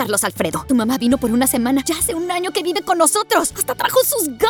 Carlos Alfredo, tu mamá vino por una semana. Ya hace un año que vive con nosotros. Hasta trajo sus gatos.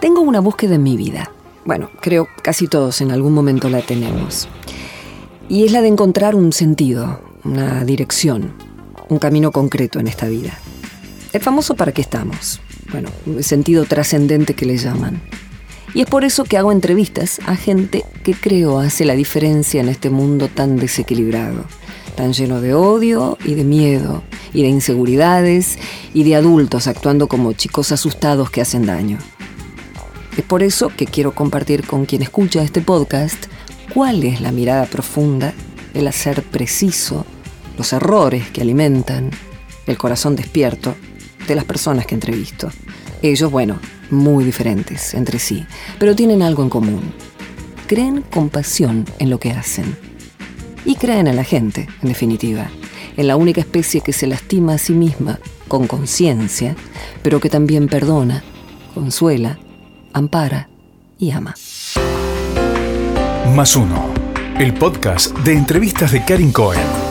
Tengo una búsqueda en mi vida. Bueno, creo casi todos en algún momento la tenemos. Y es la de encontrar un sentido, una dirección, un camino concreto en esta vida. El famoso para qué estamos. Bueno, el sentido trascendente que le llaman. Y es por eso que hago entrevistas a gente que creo hace la diferencia en este mundo tan desequilibrado, tan lleno de odio y de miedo, y de inseguridades, y de adultos actuando como chicos asustados que hacen daño. Es por eso que quiero compartir con quien escucha este podcast cuál es la mirada profunda, el hacer preciso, los errores que alimentan, el corazón despierto de las personas que entrevisto. Ellos, bueno, muy diferentes entre sí, pero tienen algo en común. Creen con pasión en lo que hacen. Y creen en la gente, en definitiva, en la única especie que se lastima a sí misma con conciencia, pero que también perdona, consuela, ampara y ama. Más uno. El podcast de entrevistas de Karin Cohen.